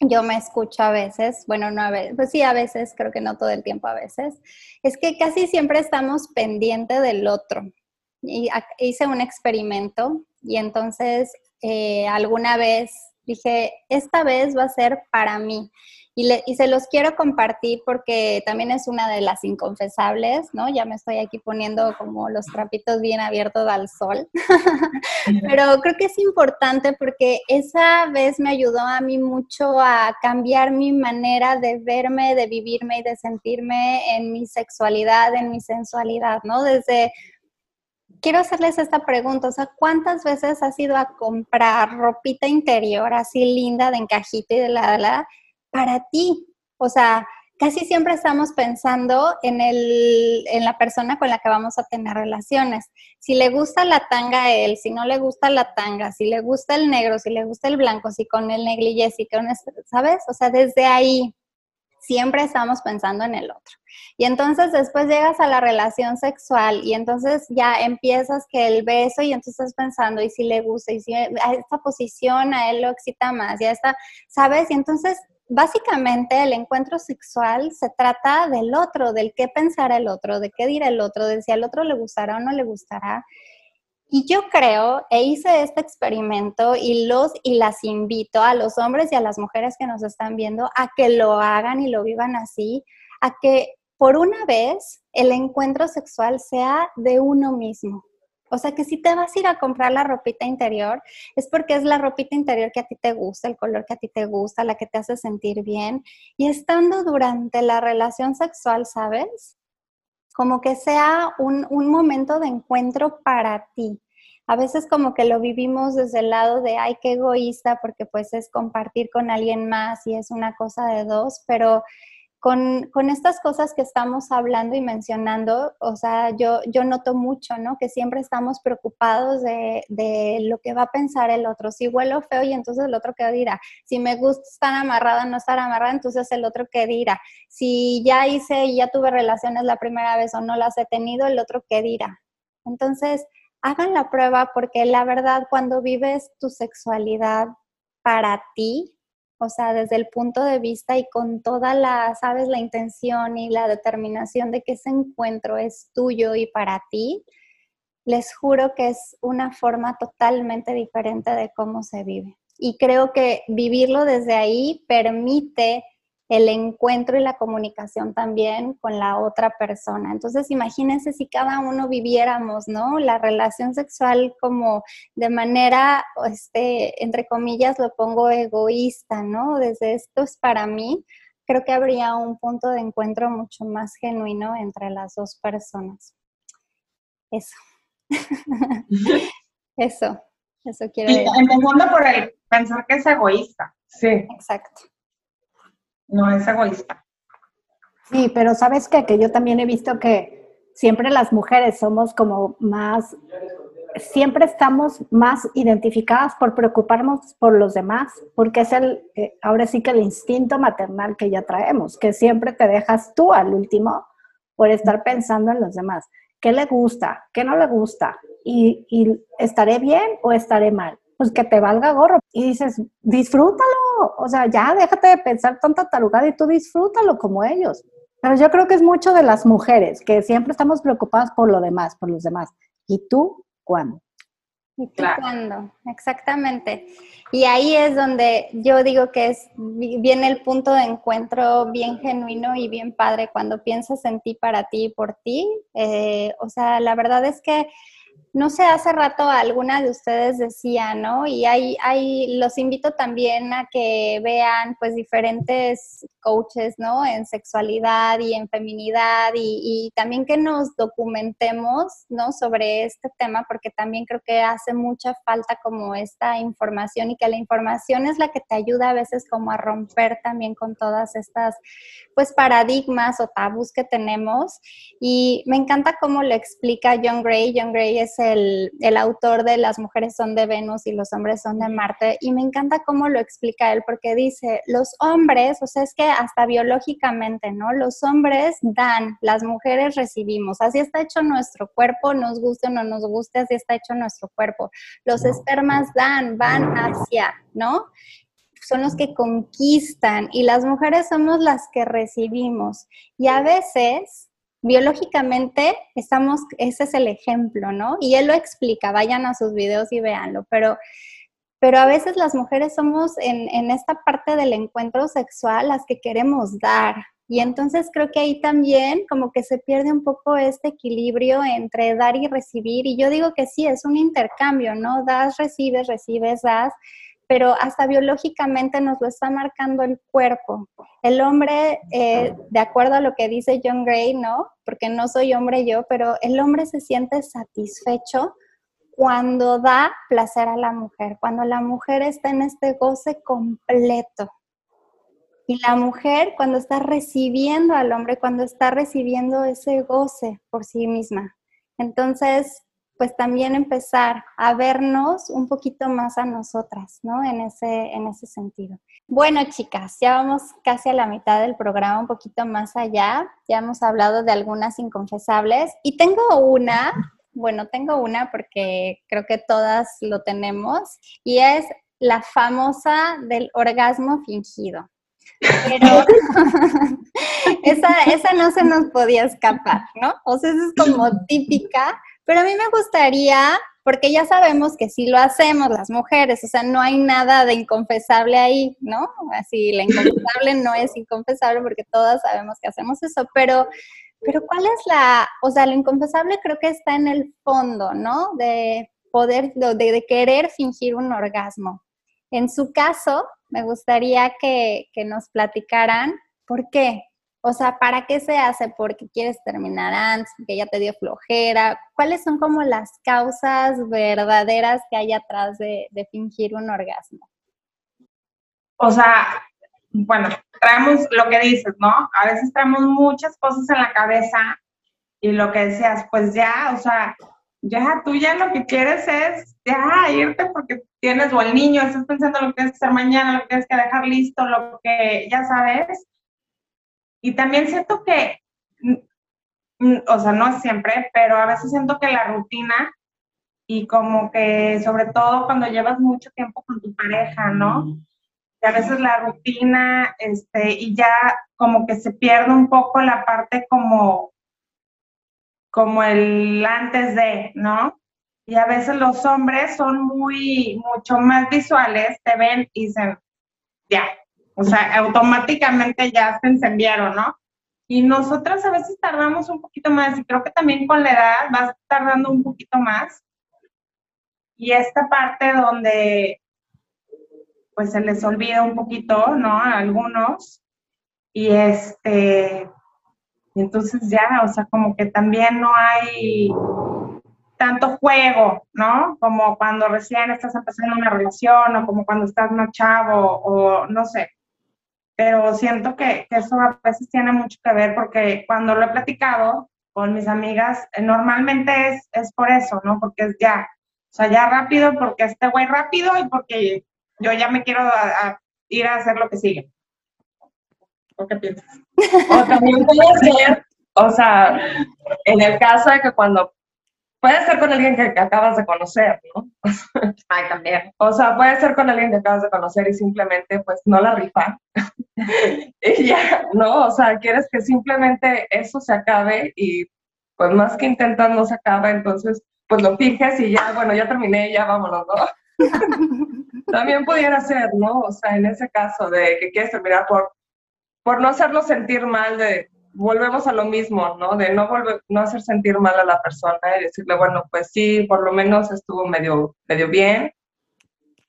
[SPEAKER 1] yo me escucho a veces, bueno, no a veces, pues sí, a veces, creo que no todo el tiempo a veces, es que casi siempre estamos pendientes del otro. Y hice un experimento y entonces eh, alguna vez dije, esta vez va a ser para mí. Y, se los quiero compartir porque también es una de las inconfesables, ¿no? Ya me estoy aquí poniendo como los trapitos bien abiertos al sol. Pero creo que es importante porque esa vez me ayudó a mí mucho a cambiar mi manera de verme, de vivirme y de sentirme en mi sexualidad, en mi sensualidad, ¿no? Desde quiero hacerles esta pregunta, o sea, ¿cuántas veces has ido a comprar ropita interior así linda de encajito y de la, la para ti. O sea, casi siempre estamos pensando en, el, en la persona con la que vamos a tener relaciones. Si le gusta la tanga a él, si no le gusta la tanga, si le gusta el negro, si le gusta el blanco, si con el negligé, si con, ¿sabes? O sea, desde ahí siempre estamos pensando en el otro. Y entonces después llegas a la relación sexual y entonces ya empiezas que el beso y entonces estás pensando y si le gusta y si a esta posición a él lo excita más, ya está, ¿sabes? Y entonces básicamente el encuentro sexual se trata del otro, del qué pensará el otro, de qué dirá el otro, de si al otro le gustará o no le gustará. Y yo creo, e hice este experimento y los y las invito a los hombres y a las mujeres que nos están viendo a que lo hagan y lo vivan así, a que por una vez el encuentro sexual sea de uno mismo, o sea que si te vas a ir a comprar la ropita interior, es porque es la ropita interior que a ti te gusta, el color que a ti te gusta, la que te hace sentir bien. Y estando durante la relación sexual, ¿sabes? Como que sea un, un momento de encuentro para ti. A veces como que lo vivimos desde el lado de, ay, qué egoísta, porque pues es compartir con alguien más y es una cosa de dos, pero con, estas cosas que estamos hablando y mencionando, o sea, yo, yo noto mucho, ¿no? Que siempre estamos preocupados de, de, lo que va a pensar el otro. Si huelo feo y entonces el otro qué dirá. Si me gusta estar amarrada, no estar amarrada, entonces el otro qué dirá. Si ya hice y ya tuve relaciones la primera vez o no las he tenido, el otro qué dirá. Entonces, hagan la prueba porque la verdad, cuando vives tu sexualidad para ti, o sea, desde el punto de vista y con toda la, sabes, la intención y la determinación de que ese encuentro es tuyo y para ti, les juro que es una forma totalmente diferente de cómo se vive. Y creo que vivirlo desde ahí permite el encuentro y la comunicación también con la otra persona. Entonces, imagínense si cada uno viviéramos, ¿no? La relación sexual como de manera, este, entre comillas, lo pongo egoísta, ¿no? Desde esto es para mí, creo que habría un punto de encuentro mucho más genuino entre las dos personas. Eso. eso, eso quiero decir.
[SPEAKER 4] Empezando por el pensar que es egoísta.
[SPEAKER 3] Sí.
[SPEAKER 1] Exacto.
[SPEAKER 4] No es egoísta.
[SPEAKER 2] Sí, pero sabes qué? que yo también he visto que siempre las mujeres somos como más, siempre estamos más identificadas por preocuparnos por los demás, porque es el, eh, ahora sí que el instinto maternal que ya traemos, que siempre te dejas tú al último por estar pensando en los demás. ¿Qué le gusta? ¿Qué no le gusta? ¿Y, y estaré bien o estaré mal? Pues que te valga gorro. Y dices, disfrútalo, o sea, ya déjate de pensar tanta tarugada y tú disfrútalo como ellos. Pero yo creo que es mucho de las mujeres, que siempre estamos preocupadas por lo demás, por los demás. ¿Y tú cuándo?
[SPEAKER 1] ¿Y tú cuándo? Exactamente. Y ahí es donde yo digo que es, viene el punto de encuentro bien genuino y bien padre cuando piensas en ti, para ti y por ti. Eh, o sea, la verdad es que no sé, hace rato alguna de ustedes decía, ¿no? Y hay, hay, los invito también a que vean pues diferentes coaches, ¿no? En sexualidad y en feminidad y, también que nos documentemos, ¿no? Sobre este tema porque también creo que hace mucha falta como esta información y que la información es la que te ayuda a veces como a romper también con todas estas pues paradigmas o tabús que tenemos. Y me encanta cómo lo explica John Gray. John Gray es el, autor de Las mujeres son de Venus y los hombres son de Marte. Y me encanta cómo lo explica él, porque dice, los hombres, o sea, es que hasta biológicamente, ¿no? Los hombres dan, las mujeres recibimos. Así está hecho nuestro cuerpo, nos guste o no nos guste, así está hecho nuestro cuerpo. Los espermas dan, van hacia, ¿no? son los que conquistan y las mujeres somos las que recibimos. Y a veces biológicamente estamos, ese es el ejemplo, ¿no? Y él lo explica, vayan a sus videos y véanlo, pero, pero a veces las mujeres somos en, en esta parte del encuentro sexual las que queremos dar. Y entonces creo que ahí también como que se pierde un poco este equilibrio entre dar y recibir. Y yo digo que sí, es un intercambio, ¿no? Das, recibes, recibes, das pero hasta biológicamente nos lo está marcando el cuerpo. El hombre, eh, de acuerdo a lo que dice John Gray, ¿no? Porque no soy hombre yo, pero el hombre se siente satisfecho cuando da placer a la mujer, cuando la mujer está en este goce completo. Y la mujer cuando está recibiendo al hombre, cuando está recibiendo ese goce por sí misma. Entonces, pues también empezar a vernos un poquito más a nosotras, ¿no? En ese, en ese sentido. Bueno, chicas, ya vamos casi a la mitad del programa, un poquito más allá. Ya hemos hablado de algunas inconfesables y tengo una, bueno, tengo una porque creo que todas lo tenemos y es la famosa del orgasmo fingido. Pero esa, esa no se nos podía escapar, ¿no? O sea, esa es como típica pero a mí me gustaría, porque ya sabemos que sí lo hacemos las mujeres, o sea, no hay nada de inconfesable ahí, ¿no? Así, la inconfesable no es inconfesable porque todas sabemos que hacemos eso, pero, pero ¿cuál es la, o sea, lo inconfesable creo que está en el fondo, ¿no? De poder, de, de querer fingir un orgasmo. En su caso, me gustaría que, que nos platicaran por qué, o sea, ¿para qué se hace? ¿Porque quieres terminar antes? ¿Porque ya te dio flojera? ¿Cuáles son como las causas verdaderas que hay atrás de, fingir un orgasmo?
[SPEAKER 4] O sea, bueno, traemos lo que dices, ¿no? A veces traemos muchas cosas en la cabeza y lo que decías, pues ya, o sea, ya tú ya lo que quieres es ya irte porque tienes o el niño, estás pensando lo que tienes que hacer mañana, lo que tienes que dejar listo, lo que ya sabes, y también siento que, mm, mm, o sea, no siempre, pero a veces siento que la rutina y como que sobre todo cuando llevas mucho tiempo con tu pareja, ¿no? que a veces la rutina, este, y ya como que se pierde un poco la parte como, como el antes de, ¿no? Y a veces los hombres son muy, mucho más visuales, te ven y dicen, ya, o sea, automáticamente ya se encendieron, ¿no? Y nosotras a veces tardamos un poquito más y creo que también con la edad vas tardando un poquito más. Y esta parte donde pues se les olvida un poquito, ¿no? A algunos. Y este, entonces ya, o sea, como que también no hay tanto juego, ¿no? Como cuando recién estás empezando una relación o como cuando estás más chavo o no sé. Pero siento que, eso a veces tiene mucho que ver porque cuando lo he platicado con mis amigas, eh, normalmente es, es por eso, ¿no? Porque es ya, o sea, ya rápido porque este güey rápido y porque yo ya me quiero ir a hacer lo que sigue. ¿O qué piensas?
[SPEAKER 3] O también puede ser, o sea, en el caso de que cuando puede ser con alguien que, acabas de conocer, ¿no?
[SPEAKER 4] Ay, también.
[SPEAKER 3] O sea, puede ser con alguien que acabas de conocer y simplemente, pues, no la rifa. y ya, ¿no? O sea, quieres que simplemente eso se acabe y, pues, más que intentando se acaba, entonces, pues, lo fijes y ya, bueno, ya terminé, ya vámonos, ¿no? También pudiera ser, ¿no? O sea, en ese caso de que quieres terminar por, por no hacerlo sentir mal, de volvemos a lo mismo, ¿no? De no volver, no hacer sentir mal a la persona y decirle, bueno, pues sí, por lo menos estuvo medio, medio bien.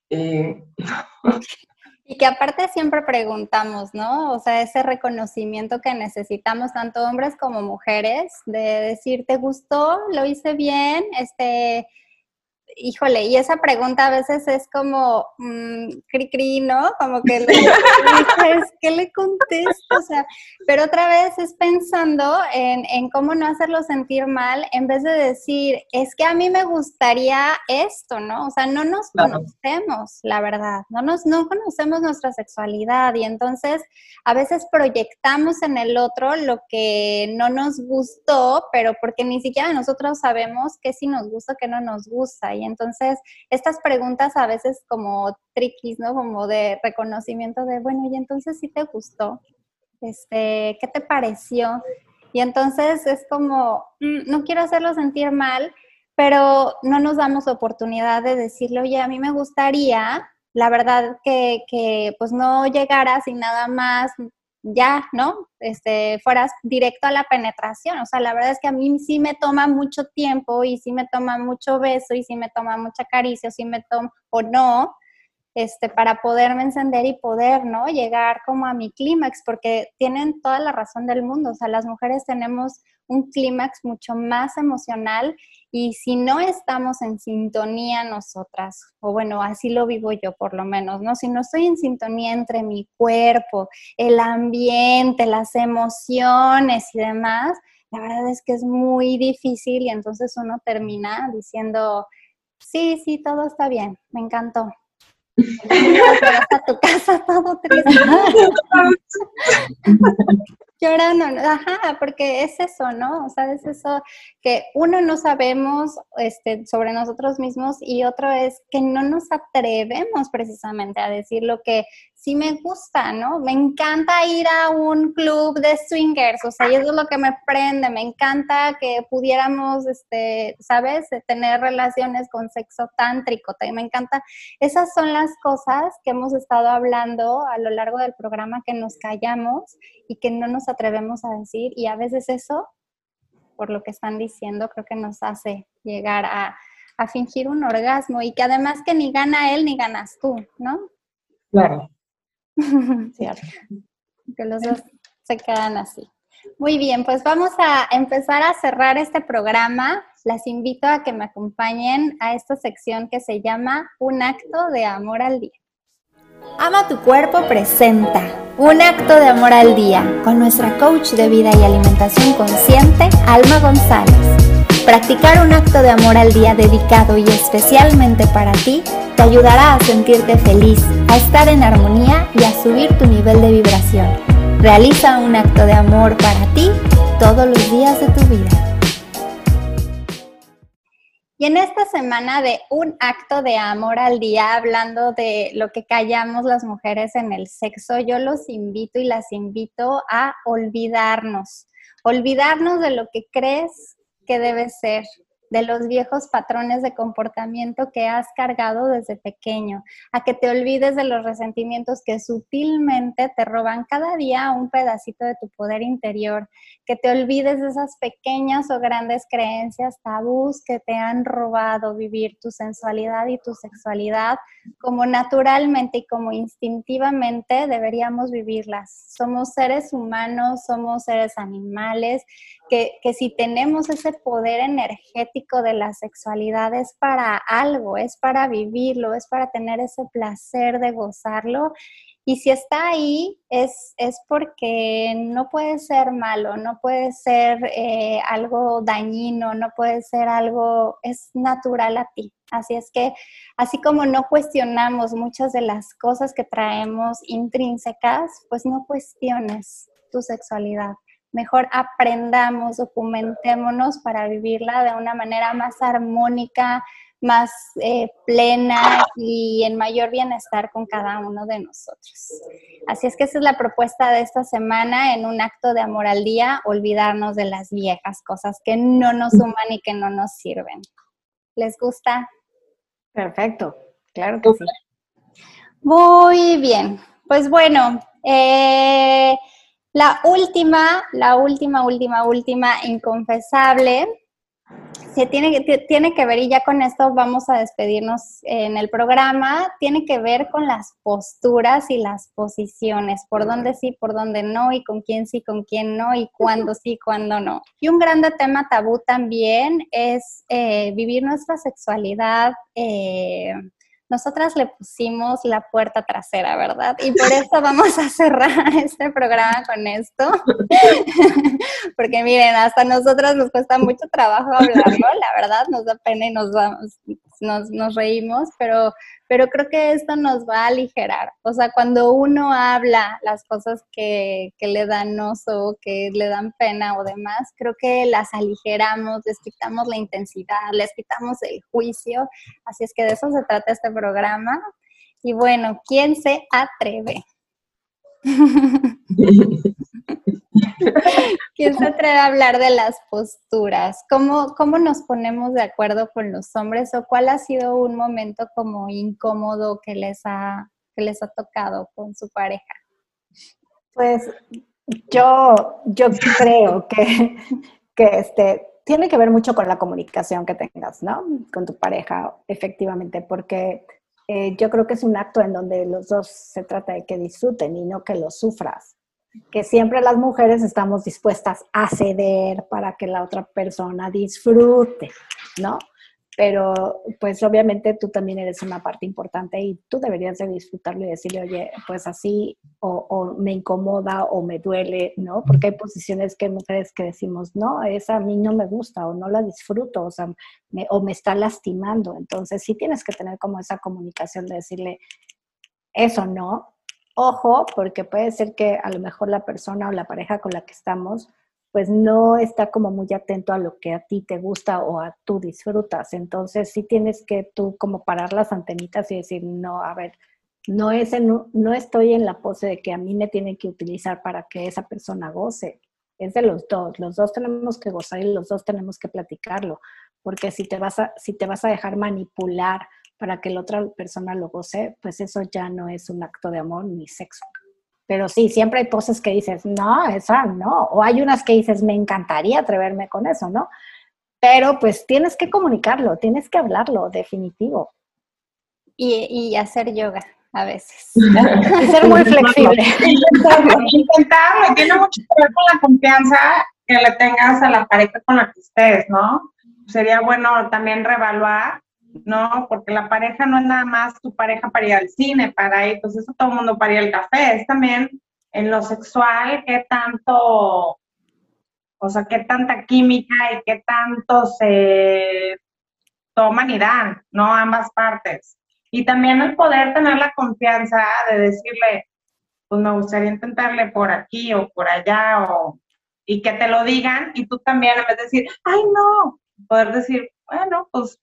[SPEAKER 3] Y...
[SPEAKER 1] y que aparte siempre preguntamos, ¿no? O sea, ese reconocimiento que necesitamos tanto hombres como mujeres, de decir, ¿te gustó? ¿Lo hice bien? Este, híjole, y esa pregunta a veces es como, mmm, cri cri, ¿no? Como que le ¿qué le contesto? O sea, pero otra vez es pensando en, en, cómo no hacerlo sentir mal, en vez de decir, es que a mí me gustaría esto, ¿no? O sea, no nos conocemos, la verdad, no, nos, no conocemos nuestra sexualidad y entonces a veces proyectamos en el otro lo que no nos gustó, pero porque ni siquiera nosotros sabemos qué sí nos gusta, qué no nos gusta. Y entonces estas preguntas a veces como triquis, ¿no? Como de reconocimiento de, bueno, y entonces sí te gustó, este, ¿qué te pareció? Y entonces es como, mm, no quiero hacerlo sentir mal, pero no nos damos oportunidad de decirle, oye, a mí me gustaría, la verdad, que, que pues no llegara sin nada más, ya, ¿no? Este, fueras directo a la penetración. O sea, la verdad es que a mí sí me toma mucho tiempo y sí me toma mucho beso y sí me toma mucha caricia, o sí me toma, o no, este, para poderme encender y poder, ¿no? Llegar como a mi clímax, porque tienen toda la razón del mundo. O sea, las mujeres tenemos un clímax mucho más emocional y si no estamos en sintonía nosotras, o bueno, así lo vivo yo por lo menos, ¿no? Si no estoy en sintonía entre mi cuerpo, el ambiente, las emociones y demás, la verdad es que es muy difícil y entonces uno termina diciendo, sí, sí, todo está bien, me encantó. a tu casa todo triste. llorando, ajá, porque es eso, ¿no? O sea, es eso que uno no sabemos este, sobre nosotros mismos y otro es que no nos atrevemos precisamente a decir lo que sí me gusta, ¿no? Me encanta ir a un club de swingers, o sea, y eso es lo que me prende, me encanta que pudiéramos, este, ¿sabes? Tener relaciones con sexo tántrico, me encanta. Esas son las cosas que hemos estado hablando a lo largo del programa que nos callamos y que no nos atrevemos a decir y a veces eso, por lo que están diciendo, creo que nos hace llegar a, a fingir un orgasmo y que además que ni gana él ni ganas tú, ¿no?
[SPEAKER 3] Claro.
[SPEAKER 1] Cierto. Que los dos se quedan así. Muy bien, pues vamos a empezar a cerrar este programa. Las invito a que me acompañen a esta sección que se llama Un acto de amor al día. Ama tu cuerpo presenta un acto de amor al día con nuestra coach de vida y alimentación consciente, Alma González. Practicar un acto de amor al día dedicado y especialmente para ti te ayudará a sentirte feliz, a estar en armonía y a subir tu nivel de vibración. Realiza un acto de amor para ti todos los días de tu vida. Y en esta semana de un acto de amor al día, hablando de lo que callamos las mujeres en el sexo, yo los invito y las invito a olvidarnos, olvidarnos de lo que crees que debe ser, de los viejos patrones de comportamiento que has cargado desde pequeño, a que te olvides de los resentimientos que sutilmente te roban cada día un pedacito de tu poder interior, que te olvides de esas pequeñas o grandes creencias tabús que te han robado vivir tu sensualidad y tu sexualidad como naturalmente y como instintivamente deberíamos vivirlas. Somos seres humanos, somos seres animales, que, que si tenemos ese poder energético de la sexualidad es para algo, es para vivirlo, es para tener ese placer de gozarlo y si está ahí, es, es porque no puede ser malo, no puede ser eh, algo dañino, no puede ser algo, es natural a ti. Así es que, así como no cuestionamos muchas de las cosas que traemos intrínsecas, pues no cuestiones tu sexualidad. Mejor aprendamos, documentémonos para vivirla de una manera más armónica, más eh, plena y en mayor bienestar con cada uno de nosotros. Así es que esa es la propuesta de esta semana en un acto de amor al día, olvidarnos de las viejas cosas que no nos suman y que no nos sirven. ¿Les gusta?
[SPEAKER 2] Perfecto, claro que sí.
[SPEAKER 1] Muy bien, pues bueno, eh, la última, la última, última, última inconfesable se tiene, tiene que ver, y ya con esto vamos a despedirnos en el programa, tiene que ver con las posturas y las posiciones, por dónde sí, por dónde no, y con quién sí, con quién no, y cuándo sí, cuándo no. Y un grande tema tabú también es eh, vivir nuestra sexualidad. Eh, nosotras le pusimos la puerta trasera, ¿verdad? Y por eso vamos a cerrar este programa con esto. Porque miren, hasta nosotras nos cuesta mucho trabajo hablarlo, la verdad, nos da pena y nos vamos, nos, reímos, pero pero creo que esto nos va a aligerar. O sea, cuando uno habla las cosas que, que le dan oso, que le dan pena o demás, creo que las aligeramos, les quitamos la intensidad, les quitamos el juicio. Así es que de eso se trata este programa. Y bueno, ¿quién se atreve? ¿Quién se atreve a hablar de las posturas? ¿Cómo, ¿Cómo nos ponemos de acuerdo con los hombres o cuál ha sido un momento como incómodo que les ha, que les ha tocado con su pareja?
[SPEAKER 2] Pues yo, yo creo que, que este, tiene que ver mucho con la comunicación que tengas, ¿no? Con tu pareja, efectivamente, porque eh, yo creo que es un acto en donde los dos se trata de que disfruten y no que lo sufras que siempre las mujeres estamos dispuestas a ceder para que la otra persona disfrute, ¿no? Pero pues obviamente tú también eres una parte importante y tú deberías de disfrutarlo y decirle, oye, pues así o, me incomoda o me duele, ¿no? Porque hay posiciones que hay mujeres que decimos, no, esa a mí no me gusta o no la disfruto, o sea, o me está lastimando. Entonces sí tienes que tener como esa comunicación de decirle, eso no, Ojo, porque puede ser que a lo mejor la persona o la pareja con la que estamos, pues no está como muy atento a lo que a ti te gusta o a tú disfrutas. Entonces sí tienes que tú como parar las antenitas y decir, no, a ver, no, es no, estoy en la pose de que a mí me tienen que utilizar para que esa persona goce. Es de los dos, los dos tenemos que gozar y los dos tenemos que platicarlo, porque si te vas a, si te vas a dejar manipular para que la otra persona lo goce, pues eso ya no es un acto de amor ni sexo. Pero sí, siempre hay poses que dices, no, esa no. O hay unas que dices, me encantaría atreverme con eso, ¿no? Pero pues tienes que comunicarlo, tienes que hablarlo, definitivo.
[SPEAKER 1] Y, y hacer yoga a veces.
[SPEAKER 2] y ser muy flexible.
[SPEAKER 4] Intentarlo, tiene mucho que ver con la confianza que le tengas a la pareja con la que estés, ¿no? Sería bueno también reevaluar ¿no? Porque la pareja no es nada más tu pareja para ir al cine, para ir, pues eso todo el mundo para ir al café, es también en lo sexual, qué tanto, o sea, qué tanta química y qué tanto se toman y dan, ¿no? Ambas partes. Y también el poder tener la confianza de decirle, pues me gustaría intentarle por aquí o por allá, o, y que te lo digan, y tú también en vez de decir, ay, no, poder decir, bueno, pues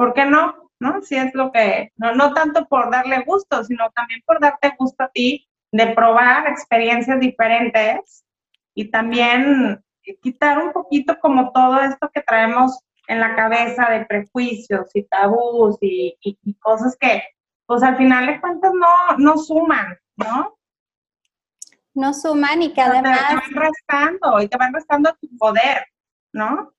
[SPEAKER 4] ¿por qué no? ¿No? Si es lo que, no, no tanto por darle gusto, sino también por darte gusto a ti de probar experiencias diferentes y también quitar un poquito como todo esto que traemos en la cabeza de prejuicios y tabús y, cosas que, pues al final de cuentas no, no suman, ¿no?
[SPEAKER 1] No suman y que además...
[SPEAKER 4] Te van restando y te van restando tu poder, ¿no?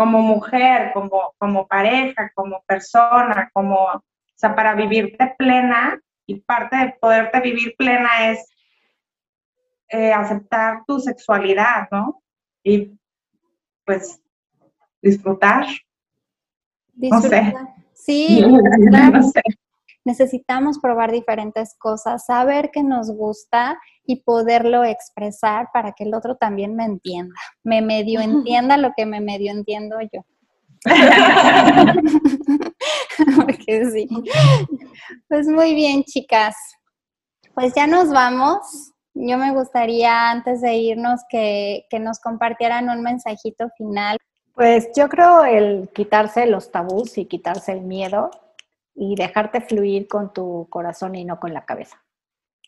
[SPEAKER 4] Como mujer, como, como pareja, como persona, como, o sea, para vivirte plena y parte de poderte vivir plena es eh, aceptar tu sexualidad, ¿no? Y pues disfrutar.
[SPEAKER 1] Disfrutar. Sí, necesitamos probar diferentes cosas, saber que nos gusta y poderlo expresar para que el otro también me entienda, me medio entienda lo que me medio entiendo yo. Porque sí. Pues muy bien, chicas. Pues ya nos vamos. Yo me gustaría, antes de irnos, que, que nos compartieran un mensajito final.
[SPEAKER 2] Pues yo creo el quitarse los tabús y quitarse el miedo y dejarte fluir con tu corazón y no con la cabeza.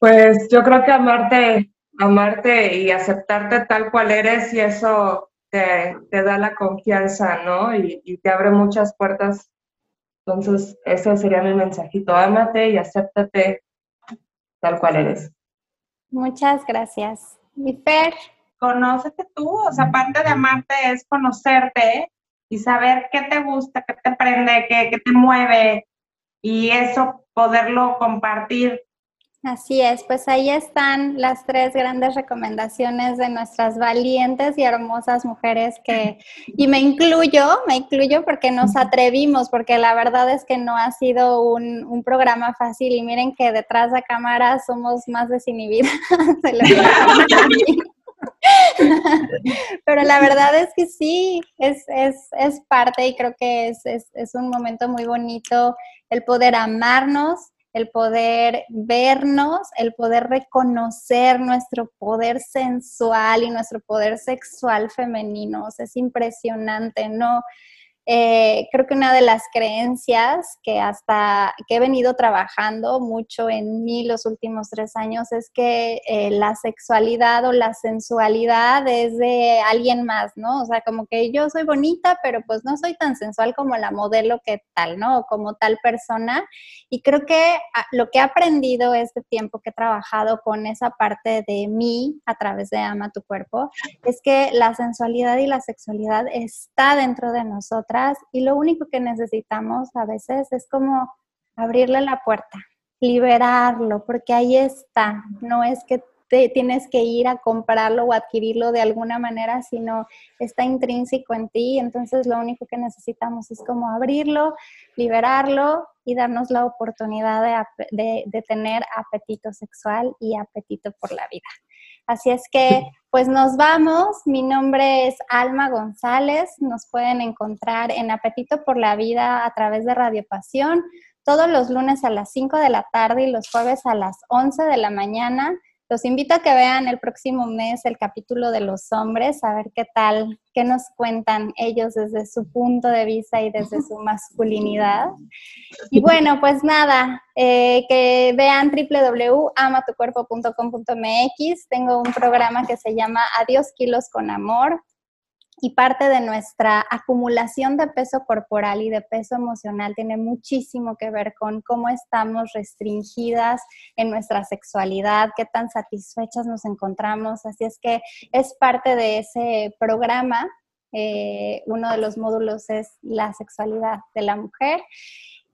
[SPEAKER 3] Pues yo creo que amarte, amarte y aceptarte tal cual eres y eso te, te da la confianza, ¿no? Y, y, te abre muchas puertas. Entonces, ese sería mi mensajito. Ámate y acéptate tal cual eres.
[SPEAKER 1] Muchas gracias. Mi Fer.
[SPEAKER 4] Conócete tú, o sea, aparte de amarte es conocerte y saber qué te gusta, qué te prende, qué, qué te mueve y eso poderlo compartir
[SPEAKER 1] Así es, pues ahí están las tres grandes recomendaciones de nuestras valientes y hermosas mujeres que, y me incluyo, me incluyo porque nos atrevimos, porque la verdad es que no ha sido un, un programa fácil y miren que detrás de cámara somos más desinhibidas. Pero la verdad es que sí, es, es, es parte y creo que es, es, es un momento muy bonito el poder amarnos, el poder vernos, el poder reconocer nuestro poder sensual y nuestro poder sexual femenino. es impresionante, ¿no? Eh, creo que una de las creencias que hasta que he venido trabajando mucho en mí los últimos tres años es que eh, la sexualidad o la sensualidad es de alguien más, ¿no? O sea, como que yo soy bonita, pero pues no soy tan sensual como la modelo que tal, ¿no? Como tal persona. Y creo que ah, lo que he aprendido este tiempo que he trabajado con esa parte de mí a través de Ama tu cuerpo es que la sensualidad y la sexualidad está dentro de nosotros y lo único que necesitamos a veces es como abrirle la puerta, liberarlo, porque ahí está, no es que te tienes que ir a comprarlo o adquirirlo de alguna manera, sino está intrínseco en ti, entonces lo único que necesitamos es como abrirlo, liberarlo y darnos la oportunidad de, de tener apetito sexual y apetito por la vida. Así es que, pues nos vamos. Mi nombre es Alma González. Nos pueden encontrar en Apetito por la Vida a través de Radio Pasión todos los lunes a las 5 de la tarde y los jueves a las 11 de la mañana. Los invito a que vean el próximo mes el capítulo de los hombres, a ver qué tal, qué nos cuentan ellos desde su punto de vista y desde su masculinidad. Y bueno, pues nada, eh, que vean www.amatucuerpo.com.mx. Tengo un programa que se llama Adiós kilos con amor y parte de nuestra acumulación de peso corporal y de peso emocional tiene muchísimo que ver con cómo estamos restringidas en nuestra sexualidad, qué tan satisfechas nos encontramos. Así es que es parte de ese programa. Eh, uno de los módulos es la sexualidad de la mujer.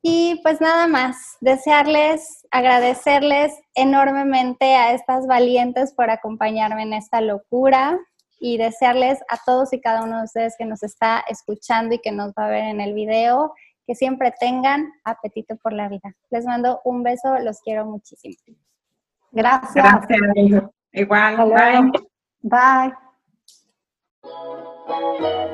[SPEAKER 1] Y pues nada más, desearles, agradecerles enormemente a estas valientes por acompañarme en esta locura, y desearles a todos y cada uno de ustedes que nos está escuchando y que nos va a ver en el video, que siempre tengan apetito por la vida. Les mando un beso, los quiero muchísimo.
[SPEAKER 2] Gracias.
[SPEAKER 4] Gracias. Igual.
[SPEAKER 2] Bye. Bye.